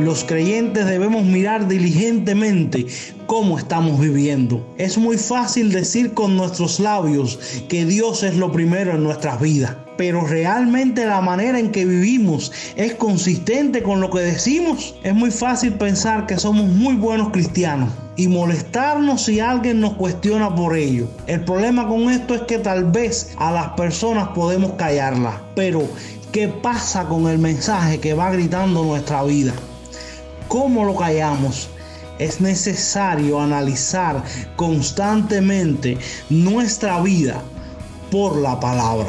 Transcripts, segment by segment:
los creyentes debemos mirar diligentemente cómo estamos viviendo. Es muy fácil decir con nuestros labios que Dios es lo primero en nuestras vidas, pero realmente la manera en que vivimos es consistente con lo que decimos. Es muy fácil pensar que somos muy buenos cristianos y molestarnos si alguien nos cuestiona por ello. El problema con esto es que tal vez a las personas podemos callarlas, pero ¿qué pasa con el mensaje que va gritando nuestra vida? ¿Cómo lo callamos? es necesario analizar constantemente nuestra vida por la palabra.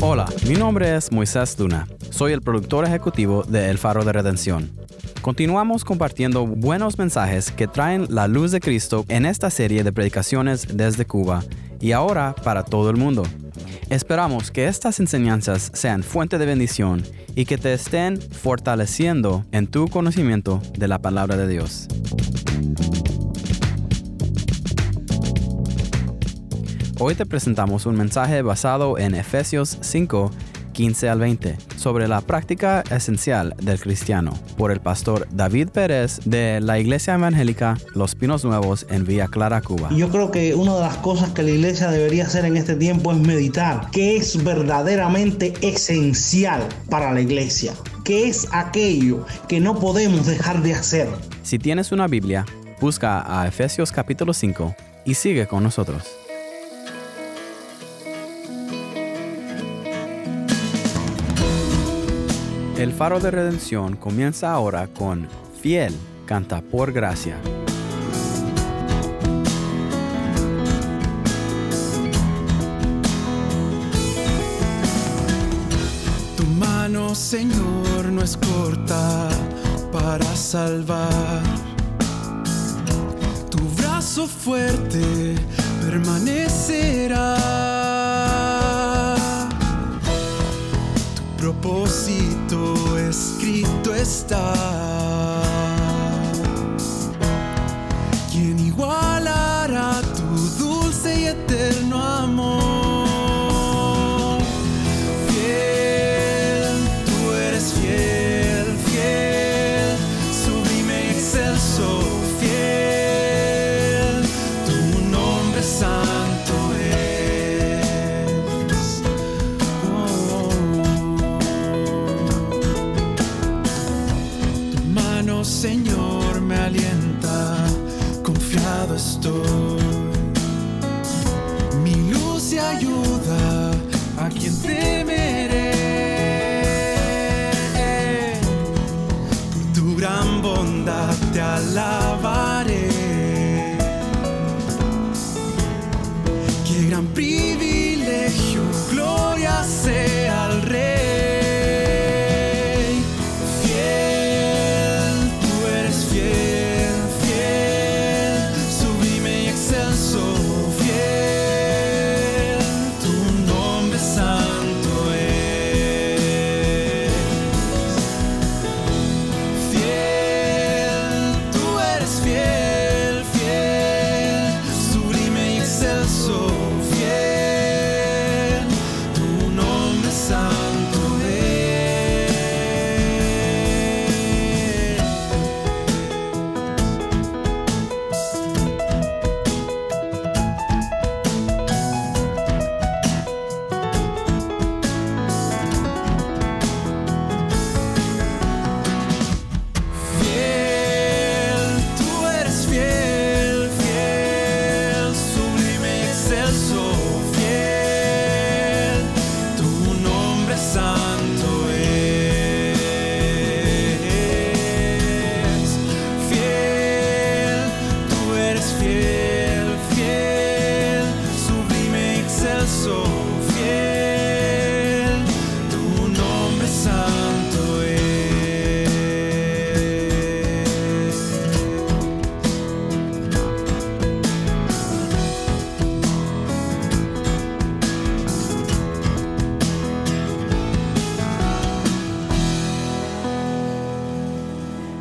Hola, mi nombre es Moisés Luna. Soy el productor ejecutivo de El Faro de Redención. Continuamos compartiendo buenos mensajes que traen la luz de Cristo en esta serie de predicaciones desde Cuba y ahora para todo el mundo. Esperamos que estas enseñanzas sean fuente de bendición y que te estén fortaleciendo en tu conocimiento de la palabra de Dios. Hoy te presentamos un mensaje basado en Efesios 5, 15 al 20, sobre la práctica esencial del cristiano, por el pastor David Pérez de la Iglesia Evangélica Los Pinos Nuevos en Villa Clara, Cuba. Yo creo que una de las cosas que la iglesia debería hacer en este tiempo es meditar, qué es verdaderamente esencial para la iglesia, qué es aquello que no podemos dejar de hacer. Si tienes una Biblia, busca a Efesios capítulo 5 y sigue con nosotros. El faro de redención comienza ahora con Fiel, canta por gracia. Tu mano, Señor, no es corta para salvar. Tu brazo fuerte permanecerá. Propósito escrito está. ¿Quién igualará Señor, me alienta, confiado estoy.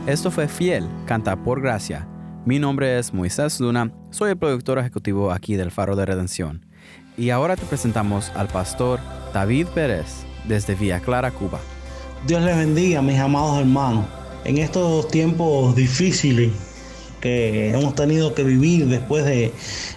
Esto fue Fiel, Canta por Gracia. Mi nombre es Moisés Luna, soy el productor ejecutivo aquí del Faro de Redención. Y ahora te presentamos al pastor David Pérez desde Villa Clara, Cuba. Dios les bendiga, mis amados hermanos. En estos tiempos difíciles que hemos tenido que vivir después de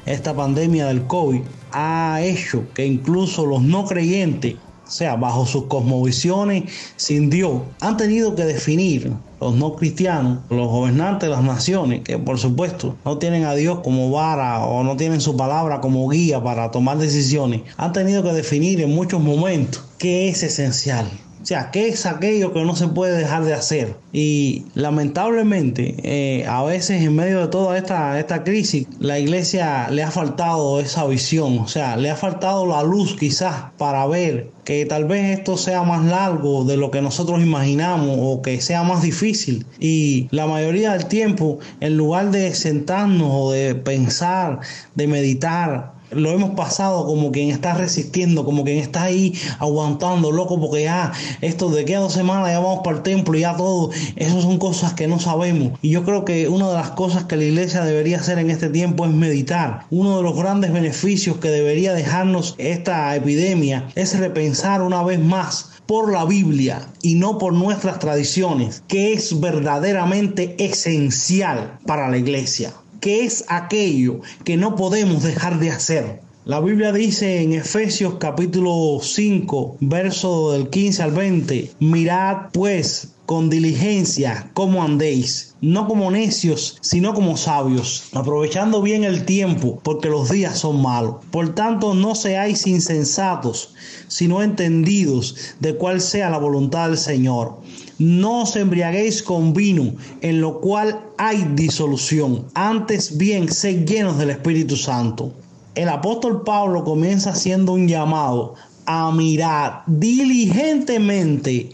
esta pandemia del COVID, ha hecho que incluso los no creyentes, o sea, bajo sus cosmovisiones sin Dios, han tenido que definir los no cristianos, los gobernantes de las naciones, que por supuesto no tienen a Dios como vara o no tienen su palabra como guía para tomar decisiones, han tenido que definir en muchos momentos qué es esencial, o sea, ¿qué es aquello que no se puede dejar de hacer? Y lamentablemente, eh, a veces en medio de toda esta, esta crisis, la iglesia le ha faltado esa visión, o sea, le ha faltado la luz quizás para ver que tal vez esto sea más largo de lo que nosotros imaginamos o que sea más difícil. Y la mayoría del tiempo, en lugar de sentarnos o de pensar, de meditar, lo hemos pasado como quien está resistiendo, como quien está ahí aguantando, loco, porque ya esto de que a dos semanas ya vamos para el templo y ya todo, eso son cosas que no sabemos. Y yo creo que una de las cosas que la iglesia debería hacer en este tiempo es meditar. Uno de los grandes beneficios que debería dejarnos esta epidemia es repensar una vez más por la Biblia y no por nuestras tradiciones, que es verdaderamente esencial para la iglesia que es aquello que no podemos dejar de hacer. La Biblia dice en Efesios capítulo 5, verso del 15 al 20, mirad pues con diligencia cómo andéis, no como necios, sino como sabios, aprovechando bien el tiempo, porque los días son malos. Por tanto, no seáis insensatos, sino entendidos de cuál sea la voluntad del Señor. No os embriaguéis con vino, en lo cual hay disolución. Antes bien, sed llenos del Espíritu Santo. El apóstol Pablo comienza haciendo un llamado a mirar diligentemente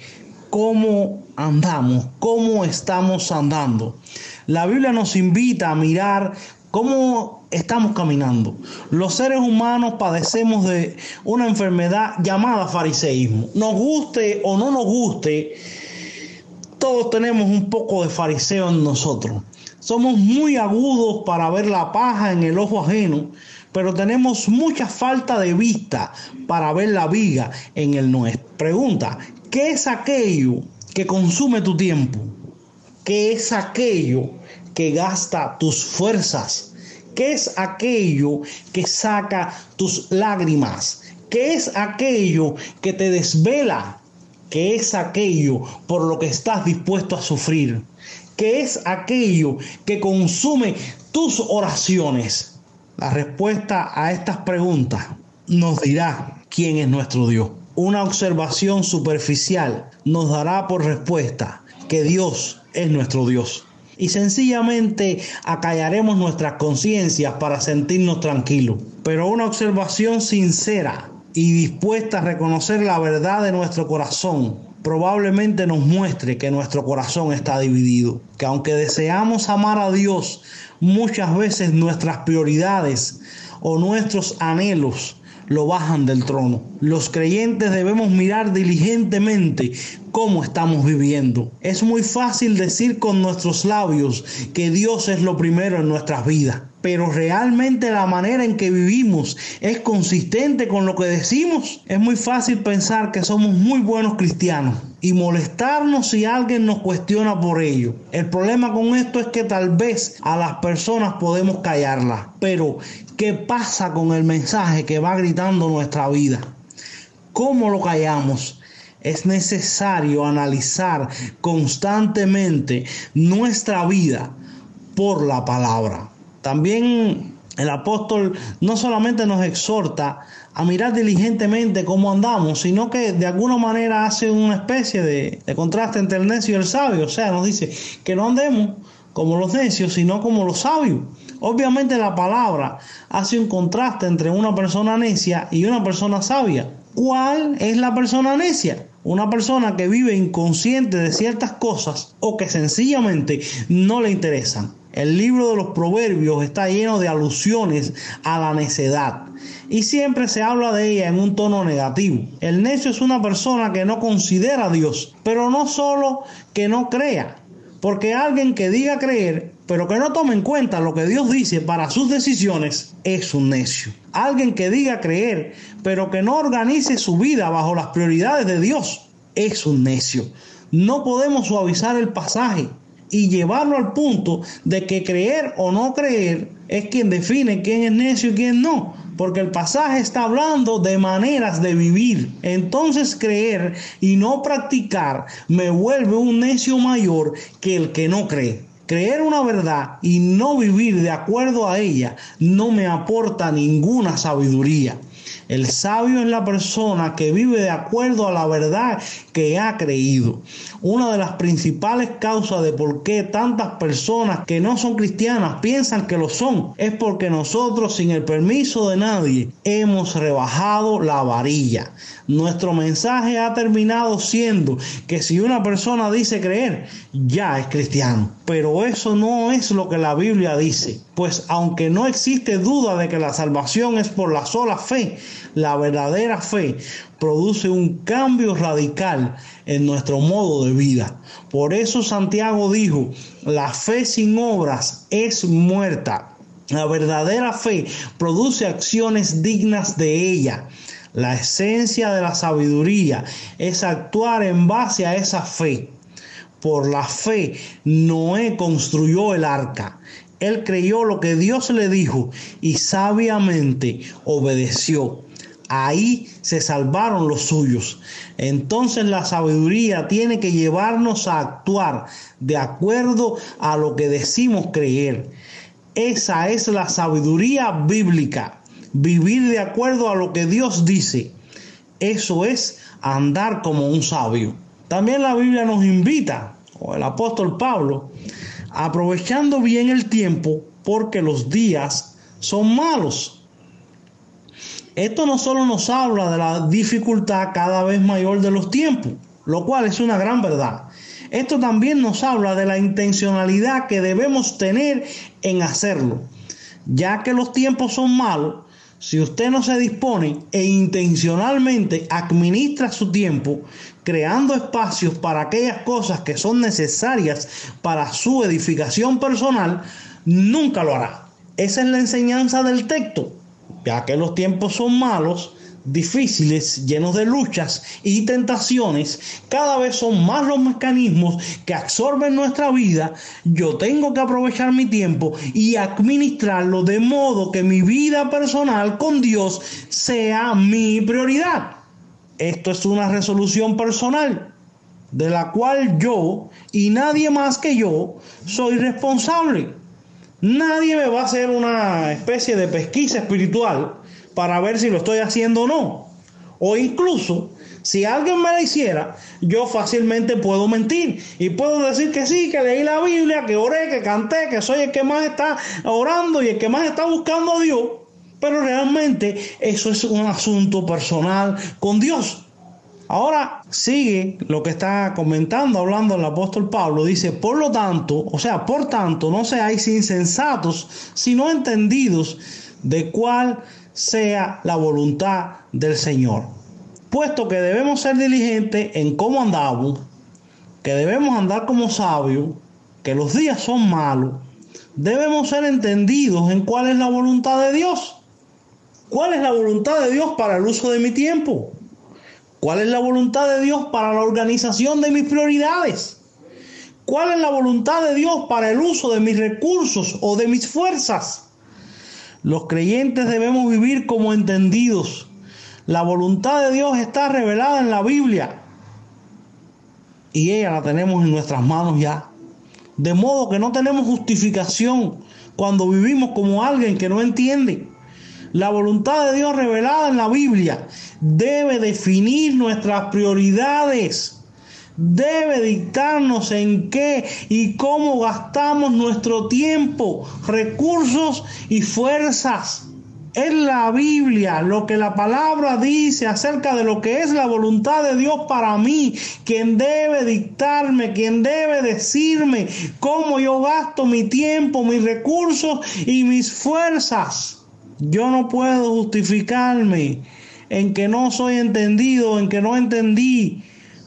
cómo andamos, cómo estamos andando. La Biblia nos invita a mirar cómo estamos caminando. Los seres humanos padecemos de una enfermedad llamada fariseísmo. Nos guste o no nos guste, todos tenemos un poco de fariseo en nosotros. Somos muy agudos para ver la paja en el ojo ajeno, pero tenemos mucha falta de vista para ver la viga en el nuestro. Pregunta, ¿qué es aquello que consume tu tiempo? ¿Qué es aquello que gasta tus fuerzas? ¿Qué es aquello que saca tus lágrimas? ¿Qué es aquello que te desvela? ¿Qué es aquello por lo que estás dispuesto a sufrir? ¿Qué es aquello que consume tus oraciones? La respuesta a estas preguntas nos dirá quién es nuestro Dios. Una observación superficial nos dará por respuesta que Dios es nuestro Dios. Y sencillamente acallaremos nuestras conciencias para sentirnos tranquilos. Pero una observación sincera y dispuesta a reconocer la verdad de nuestro corazón probablemente nos muestre que nuestro corazón está dividido. Que aunque deseamos amar a Dios, muchas veces nuestras prioridades o nuestros anhelos lo bajan del trono. Los creyentes debemos mirar diligentemente cómo estamos viviendo. Es muy fácil decir con nuestros labios que Dios es lo primero en nuestras vidas, pero realmente la manera en que vivimos es consistente con lo que decimos. Es muy fácil pensar que somos muy buenos cristianos y molestarnos si alguien nos cuestiona por ello. El problema con esto es que tal vez a las personas podemos callarlas, pero ¿qué pasa con el mensaje que va gritando nuestra vida? ¿Cómo lo callamos? Es necesario analizar constantemente nuestra vida por la palabra. También el apóstol no solamente nos exhorta a mirar diligentemente cómo andamos, sino que de alguna manera hace una especie de, contraste entre el necio y el sabio. O sea, nos dice que no andemos como los necios, sino como los sabios. Obviamente la palabra hace un contraste entre una persona necia y una persona sabia. ¿Cuál es la persona necia? Una persona que vive inconsciente de ciertas cosas o que sencillamente no le interesan. El libro de los proverbios está lleno de alusiones a la necedad y siempre se habla de ella en un tono negativo. El necio es una persona que no considera a Dios, pero no solo que no crea, Porque alguien que diga creer, pero que no tome en cuenta lo que Dios dice para sus decisiones, es un necio. Alguien que diga creer, pero que no organice su vida bajo las prioridades de Dios, es un necio. No podemos suavizar el pasaje y llevarlo al punto de que creer o no creer es quien define quién es necio y quién no porque el pasaje está hablando de maneras de vivir. Entonces creer y no practicar me vuelve un necio mayor que el que no cree. Creer una verdad y no vivir de acuerdo a ella no me aporta ninguna sabiduría. El sabio es la persona que vive de acuerdo a la verdad que ha creído. Una de las principales causas de por qué tantas personas que no son cristianas piensan que lo son es porque nosotros sin el permiso de nadie hemos rebajado la varilla. Nuestro mensaje ha terminado siendo que si una persona dice creer, ya es cristiano. Pero eso no es lo que la Biblia dice. Pues aunque no existe duda de que la salvación es por la sola fe, la verdadera fe produce un cambio radical en nuestro modo de vida. Por eso Santiago dijo, la fe sin obras es muerta. La verdadera fe produce acciones dignas de ella. La esencia de la sabiduría es actuar en base a esa fe. Por la fe, Noé construyó el arca. Él creyó lo que Dios le dijo y sabiamente obedeció. Ahí se salvaron los suyos. Entonces la sabiduría tiene que llevarnos a actuar de acuerdo a lo que decimos creer. Esa es la sabiduría bíblica vivir de acuerdo a lo que Dios dice. Eso es andar como un sabio. También la Biblia nos invita, o el apóstol Pablo, aprovechando bien el tiempo porque los días son malos. Esto no solo nos habla de la dificultad cada vez mayor de los tiempos, lo cual es una gran verdad. Esto también nos habla de la intencionalidad que debemos tener en hacerlo. Ya que los tiempos son malos, si usted no se dispone e intencionalmente administra su tiempo creando espacios para aquellas cosas que son necesarias para su edificación personal, nunca lo hará. Esa es la enseñanza del texto. Ya que los tiempos son malos, difíciles, llenos de luchas y tentaciones, cada vez son más los mecanismos que absorben nuestra vida, yo tengo que aprovechar mi tiempo y administrarlo de modo que mi vida personal con Dios sea mi prioridad. Esto es una resolución personal de la cual yo y nadie más que yo soy responsable. Nadie me va a hacer una especie de pesquisa espiritual para ver si lo estoy haciendo o no. O incluso, si alguien me la hiciera, yo fácilmente puedo mentir y puedo decir que sí, que leí la Biblia, que oré, que canté, que soy el que más está orando y el que más está buscando a Dios. Pero realmente eso es un asunto personal con Dios. Ahora sigue lo que está comentando, hablando el apóstol Pablo. Dice, por lo tanto, o sea, por tanto, no seáis insensatos, sino entendidos de cuál sea la voluntad del Señor. Puesto que debemos ser diligentes en cómo andamos, que debemos andar como sabios, que los días son malos, debemos ser entendidos en cuál es la voluntad de Dios. ¿Cuál es la voluntad de Dios para el uso de mi tiempo? ¿Cuál es la voluntad de Dios para la organización de mis prioridades? ¿Cuál es la voluntad de Dios para el uso de mis recursos o de mis fuerzas? Los creyentes debemos vivir como entendidos. La voluntad de Dios está revelada en la Biblia y ella la tenemos en nuestras manos ya. De modo que no tenemos justificación cuando vivimos como alguien que no entiende. La voluntad de Dios revelada en la Biblia debe definir nuestras prioridades debe dictarnos en qué y cómo gastamos nuestro tiempo, recursos y fuerzas. Es la Biblia lo que la palabra dice acerca de lo que es la voluntad de Dios para mí, quien debe dictarme, quien debe decirme cómo yo gasto mi tiempo, mis recursos y mis fuerzas. Yo no puedo justificarme en que no soy entendido, en que no entendí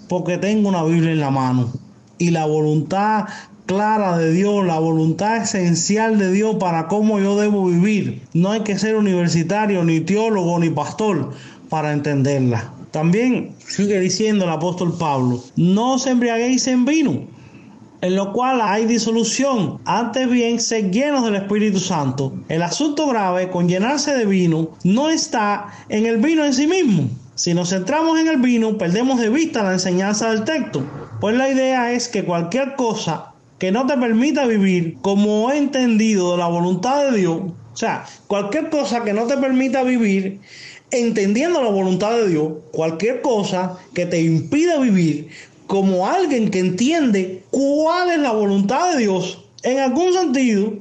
porque tengo una Biblia en la mano y la voluntad clara de Dios, la voluntad esencial de Dios para cómo yo debo vivir. No hay que ser universitario, ni teólogo, ni pastor para entenderla. También sigue diciendo el apóstol Pablo, no os embriaguéis en vino, en lo cual hay disolución. Antes bien, sed llenos del Espíritu Santo. El asunto grave con llenarse de vino no está en el vino en sí mismo. Si nos centramos en el vino, perdemos de vista la enseñanza del texto. Pues la idea es que cualquier cosa que no te permita vivir como he entendido de la voluntad de Dios, o sea, cualquier cosa que no te permita vivir entendiendo la voluntad de Dios, cualquier cosa que te impida vivir como alguien que entiende cuál es la voluntad de Dios, en algún sentido,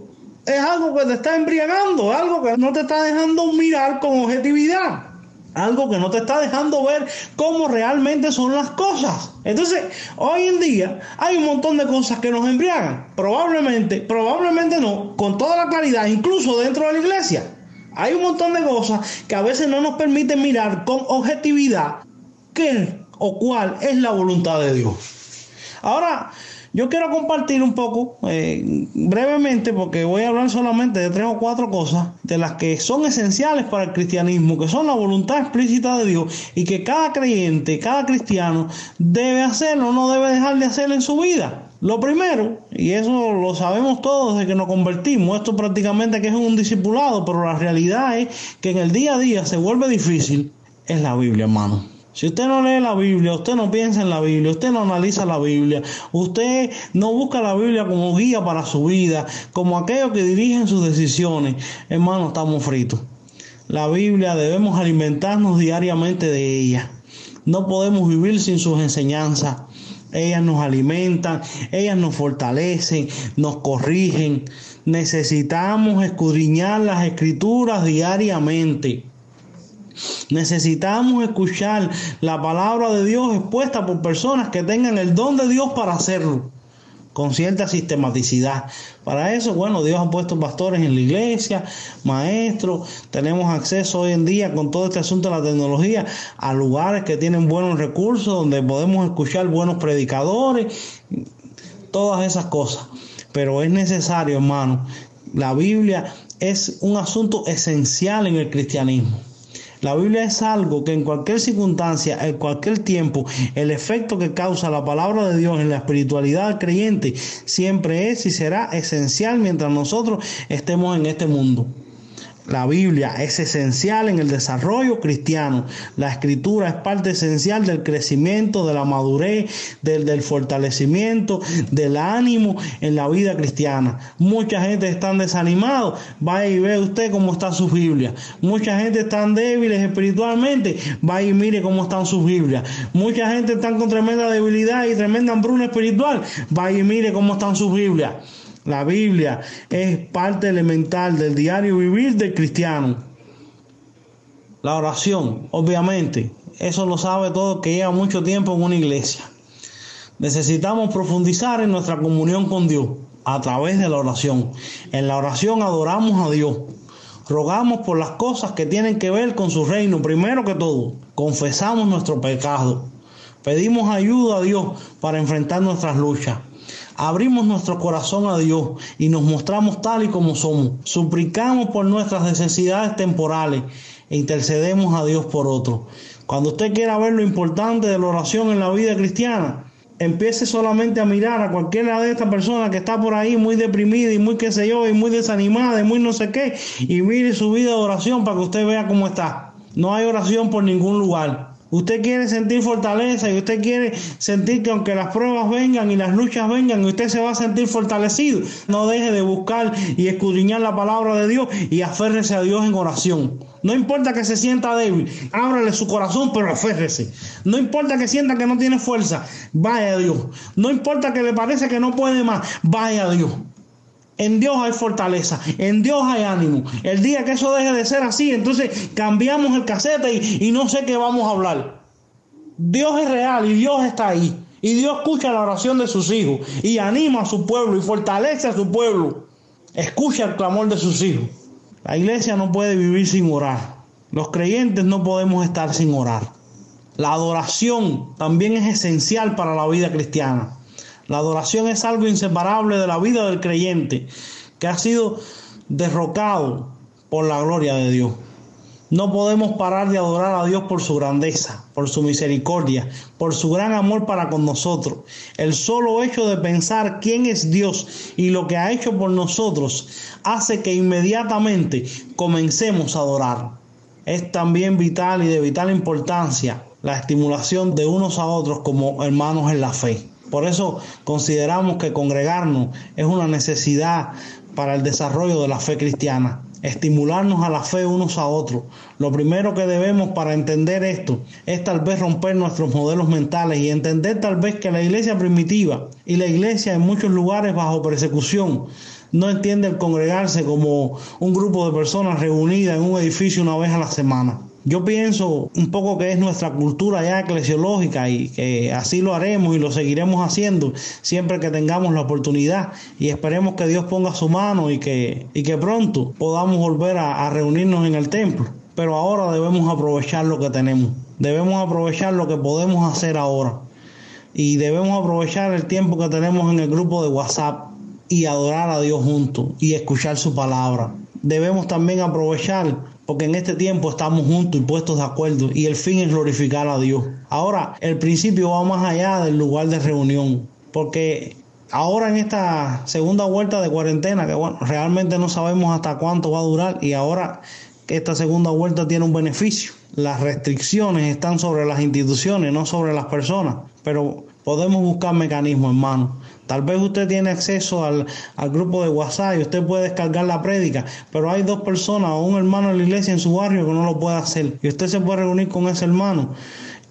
es algo que te está embriagando, algo que no te está dejando mirar con objetividad algo que no te está dejando ver cómo realmente son las cosas. Entonces, hoy en día hay un montón de cosas que nos embriagan. Probablemente, probablemente no, con toda la claridad, incluso dentro de la iglesia. Hay un montón de cosas que a veces no nos permiten mirar con objetividad qué o cuál es la voluntad de Dios. Ahora, yo quiero compartir un poco, eh, brevemente, porque voy a hablar solamente de tres o cuatro cosas de las que son esenciales para el cristianismo, que son la voluntad explícita de Dios y que cada creyente, cada cristiano debe hacerlo, no debe dejar de hacerlo en su vida. Lo primero, y eso lo sabemos todos desde que nos convertimos, esto prácticamente que es un discipulado, pero la realidad es que en el día a día se vuelve difícil, es la Biblia, hermano. Si usted no lee la Biblia, usted no piensa en la Biblia, usted no analiza la Biblia, usted no busca la Biblia como guía para su vida, como aquellos que dirigen sus decisiones, hermano, estamos fritos. La Biblia debemos alimentarnos diariamente de ella. No podemos vivir sin sus enseñanzas. Ellas nos alimentan, ellas nos fortalecen, nos corrigen. Necesitamos escudriñar las escrituras diariamente. Necesitamos escuchar la palabra de Dios expuesta por personas que tengan el don de Dios para hacerlo con cierta sistematicidad. Para eso, bueno, Dios ha puesto pastores en la iglesia, maestros, tenemos acceso hoy en día con todo este asunto de la tecnología a lugares que tienen buenos recursos, donde podemos escuchar buenos predicadores, todas esas cosas. Pero es necesario, hermano, la Biblia es un asunto esencial en el cristianismo. La Biblia es algo que en cualquier circunstancia, en cualquier tiempo, el efecto que causa la palabra de Dios en la espiritualidad creyente siempre es y será esencial mientras nosotros estemos en este mundo. La Biblia es esencial en el desarrollo cristiano. La escritura es parte esencial del crecimiento, de la madurez, del, fortalecimiento, del ánimo en la vida cristiana. Mucha gente está desanimada. Vaya y ve usted cómo está su Biblia. Mucha gente está débiles espiritualmente. Vaya y mire cómo están sus Biblias. Mucha gente está con tremenda debilidad y tremenda hambruna espiritual. Vaya y mire cómo están sus Biblias. La Biblia es parte elemental del diario vivir del cristiano. La oración, obviamente, eso lo sabe todo que lleva mucho tiempo en una iglesia. Necesitamos profundizar en nuestra comunión con Dios a través de la oración. En la oración adoramos a Dios. Rogamos por las cosas que tienen que ver con su reino. Primero que todo, confesamos nuestro pecado. Pedimos ayuda a Dios para enfrentar nuestras luchas abrimos nuestro corazón a Dios y nos mostramos tal y como somos. Suplicamos por nuestras necesidades temporales e intercedemos a Dios por otros. Cuando usted quiera ver lo importante de la oración en la vida cristiana, empiece solamente a mirar a cualquiera de estas personas que está por ahí muy deprimida y muy qué sé yo, y muy desanimada y muy no sé qué, y mire su vida de oración para que usted vea cómo está. No hay oración por ningún lugar. Usted quiere sentir fortaleza y usted quiere sentir que aunque las pruebas vengan y las luchas vengan, usted se va a sentir fortalecido. No deje de buscar y escudriñar la palabra de Dios y aférrese a Dios en oración. No importa que se sienta débil, ábrale su corazón, pero aférrese. No importa que sienta que no tiene fuerza, vaya a Dios. No importa que le parece que no puede más, vaya a Dios. En Dios hay fortaleza, en Dios hay ánimo. El día que eso deje de ser así, entonces cambiamos el casete y, no sé qué vamos a hablar. Dios es real y Dios está ahí. Y Dios escucha la oración de sus hijos y anima a su pueblo y fortalece a su pueblo. Escucha el clamor de sus hijos. La iglesia no puede vivir sin orar. Los creyentes no podemos estar sin orar. La adoración también es esencial para la vida cristiana. La adoración es algo inseparable de la vida del creyente que ha sido derrocado por la gloria de Dios. No podemos parar de adorar a Dios por su grandeza, por su misericordia, por su gran amor para con nosotros. El solo hecho de pensar quién es Dios y lo que ha hecho por nosotros hace que inmediatamente comencemos a adorar. Es también vital y de vital importancia la estimulación de unos a otros como hermanos en la fe. Por eso consideramos que congregarnos es una necesidad para el desarrollo de la fe cristiana estimularnos a la fe unos a otros. Lo primero que debemos para entender esto es tal vez romper nuestros modelos mentales y entender tal vez que la iglesia primitiva y la iglesia en muchos lugares bajo persecución no entiende el congregarse como un grupo de personas reunidas en un edificio una vez a la semana. Yo pienso un poco que es nuestra cultura ya eclesiológica y que así lo haremos y lo seguiremos haciendo siempre que tengamos la oportunidad y esperemos que Dios ponga su mano y que, y que pronto podamos volver a, a reunirnos en el templo. Pero ahora debemos aprovechar lo que tenemos, debemos aprovechar lo que podemos hacer ahora y debemos aprovechar el tiempo que tenemos en el grupo de WhatsApp y adorar a Dios juntos y escuchar su palabra. Debemos también aprovechar porque en este tiempo estamos juntos y puestos de acuerdo y el fin es glorificar a Dios. Ahora, el principio va más allá del lugar de reunión, porque ahora en esta segunda vuelta de cuarentena, que bueno, realmente no sabemos hasta cuánto va a durar y ahora esta segunda vuelta tiene un beneficio. Las restricciones están sobre las instituciones, no sobre las personas, pero podemos buscar mecanismos, hermano. Tal vez usted tiene acceso al, al, grupo de WhatsApp y usted puede descargar la prédica, pero hay dos personas o un hermano de la iglesia en su barrio que no lo puede hacer. Y usted se puede reunir con ese hermano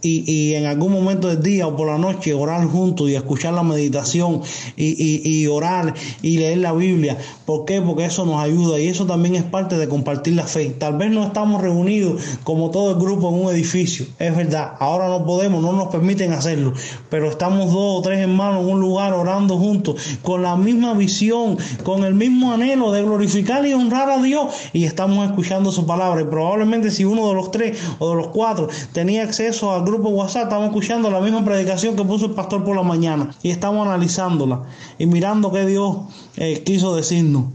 y, y, en algún momento del día o por la noche orar juntos y escuchar la meditación y, y, y, orar y leer la Biblia. ¿Por qué? Porque eso nos ayuda y eso también es parte de compartir la fe. Tal vez no estamos reunidos como todo el grupo en un edificio, es verdad. Ahora no podemos, no nos permiten hacerlo, pero estamos dos o tres hermanos en un lugar orando juntos con la misma visión, con el mismo anhelo de glorificar y honrar a Dios y estamos escuchando su palabra. Y probablemente si uno de los tres o de los cuatro tenía acceso al grupo WhatsApp, estamos escuchando la misma predicación que puso el pastor por la mañana y estamos analizándola y mirando qué Dios eh, quiso decirnos.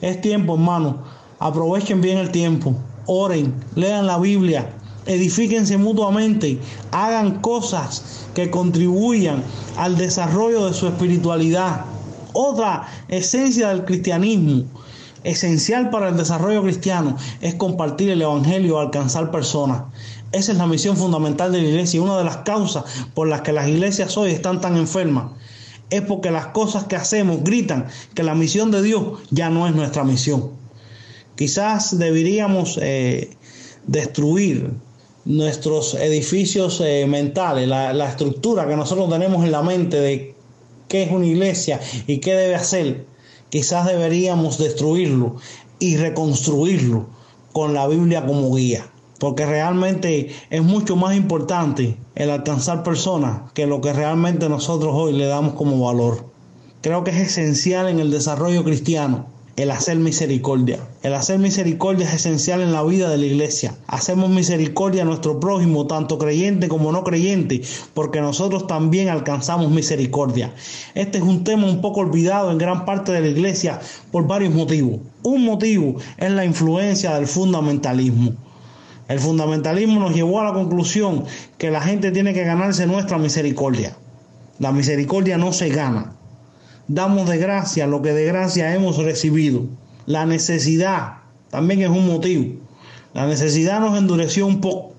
Es tiempo, hermano. Aprovechen bien el tiempo. Oren, lean la Biblia, edifíquense mutuamente, hagan cosas que contribuyan al desarrollo de su espiritualidad. Otra esencia del cristianismo esencial para el desarrollo cristiano es compartir el Evangelio, alcanzar personas. Esa es la misión fundamental de la iglesia y una de las causas por las que las iglesias hoy están tan enfermas. Es porque las cosas que hacemos gritan que la misión de Dios ya no es nuestra misión. Quizás deberíamos eh, destruir nuestros edificios eh, mentales, la, la estructura que nosotros tenemos en la mente de qué es una iglesia y qué debe hacer. Quizás deberíamos destruirlo y reconstruirlo con la Biblia como guía porque realmente es mucho más importante el alcanzar personas que lo que realmente nosotros hoy le damos como valor. Creo que es esencial en el desarrollo cristiano el hacer misericordia. El hacer misericordia es esencial en la vida de la iglesia. Hacemos misericordia a nuestro prójimo, tanto creyente como no creyente, porque nosotros también alcanzamos misericordia. Este es un tema un poco olvidado en gran parte de la iglesia por varios motivos. Un motivo es la influencia del fundamentalismo. El fundamentalismo nos llevó a la conclusión que la gente tiene que ganarse nuestra misericordia. La misericordia no se gana. Damos de gracia lo que de gracia hemos recibido. La necesidad también es un motivo. La necesidad nos endureció un poco.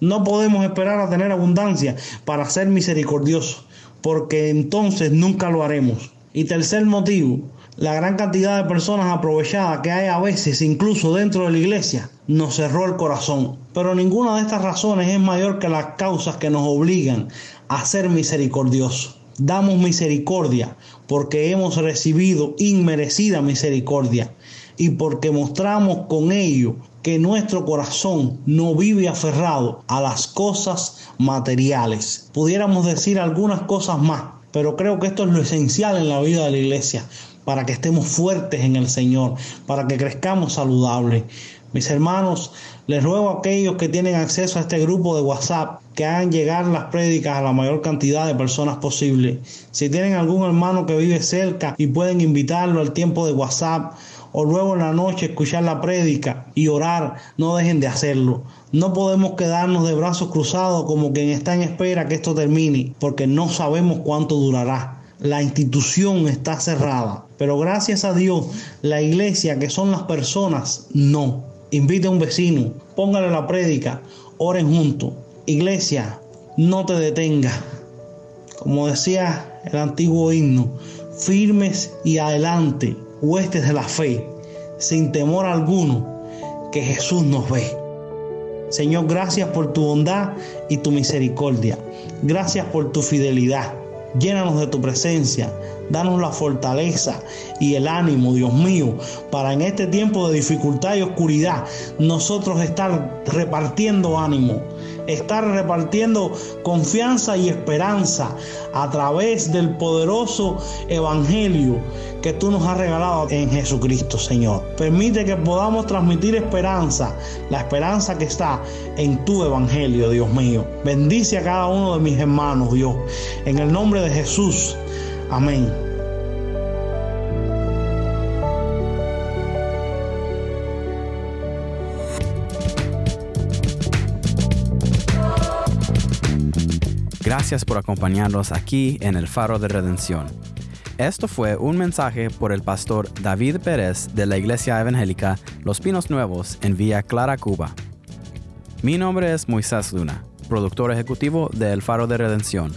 No podemos esperar a tener abundancia para ser misericordiosos, porque entonces nunca lo haremos. Y tercer motivo, la gran cantidad de personas aprovechadas que hay a veces, incluso dentro de la iglesia, nos cerró el corazón. Pero ninguna de estas razones es mayor que las causas que nos obligan a ser misericordiosos. Damos misericordia porque hemos recibido inmerecida misericordia y porque mostramos con ello que nuestro corazón no vive aferrado a las cosas materiales. Pudiéramos decir algunas cosas más, pero creo que esto es lo esencial en la vida de la iglesia para que estemos fuertes en el Señor, para que crezcamos saludables. Mis hermanos, les ruego a aquellos que tienen acceso a este grupo de WhatsApp que hagan llegar las prédicas a la mayor cantidad de personas posible. Si tienen algún hermano que vive cerca y pueden invitarlo al tiempo de WhatsApp o luego en la noche escuchar la prédica y orar, no dejen de hacerlo. No podemos quedarnos de brazos cruzados como quien está en espera que esto termine, porque no sabemos cuánto durará la institución está cerrada. Pero gracias a Dios, la iglesia, que son las personas, no. Invite a un vecino, póngale la prédica, oren juntos. Iglesia, no te detengas. Como decía el antiguo himno, firmes y adelante, huestes de la fe, sin temor alguno, que Jesús nos ve. Señor, gracias por tu bondad y tu misericordia. Gracias por tu fidelidad. Llénanos de tu presencia. Danos la fortaleza y el ánimo, Dios mío, para en este tiempo de dificultad y oscuridad nosotros estar repartiendo ánimo, estar repartiendo confianza y esperanza a través del poderoso evangelio que tú nos has regalado en Jesucristo, Señor. Permite que podamos transmitir esperanza, la esperanza que está en tu evangelio, Dios mío. Bendice a cada uno de mis hermanos, Dios. En el nombre de Jesús. Amén. Gracias por acompañarnos aquí en el Faro de Redención. Esto fue un mensaje por el pastor David Pérez de la Iglesia Evangélica Los Pinos Nuevos en Villa Clara, Cuba. Mi nombre es Moisés Luna, productor ejecutivo de El Faro de Redención,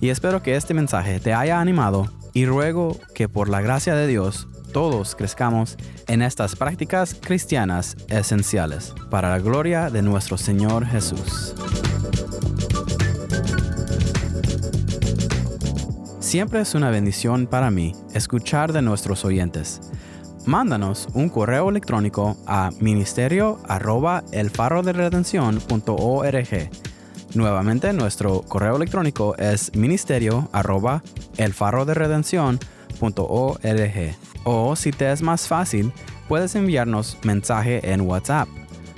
y espero que este mensaje te haya animado y ruego que por la gracia de Dios todos crezcamos en estas prácticas cristianas esenciales para la gloria de nuestro Señor Jesús. Siempre es una bendición para mí escuchar de nuestros oyentes. Mándanos un correo electrónico a ministerio arroba elfaroderedención.org. Nuevamente nuestro correo electrónico es ministerio arroba elfaroderedención.org. O si te es más fácil, puedes enviarnos mensaje en WhatsApp.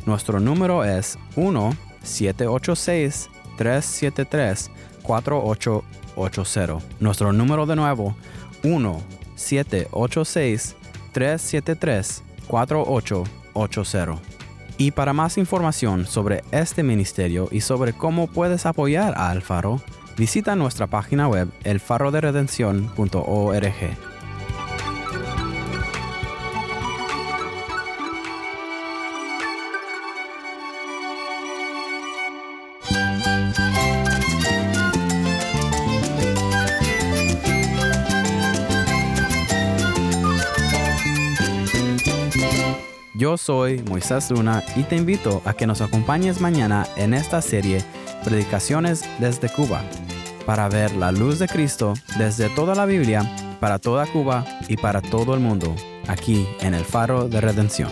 Nuestro número es 1 786 373 48 80. Nuestro número de nuevo 1-786-373-4880. Y para más información sobre este ministerio y sobre cómo puedes apoyar a Alfaro, visita nuestra página web elfaroderedención.org. soy Moisés Luna y te invito a que nos acompañes mañana en esta serie Predicaciones desde Cuba, para ver la luz de Cristo desde toda la Biblia, para toda Cuba y para todo el mundo, aquí en el Faro de Redención.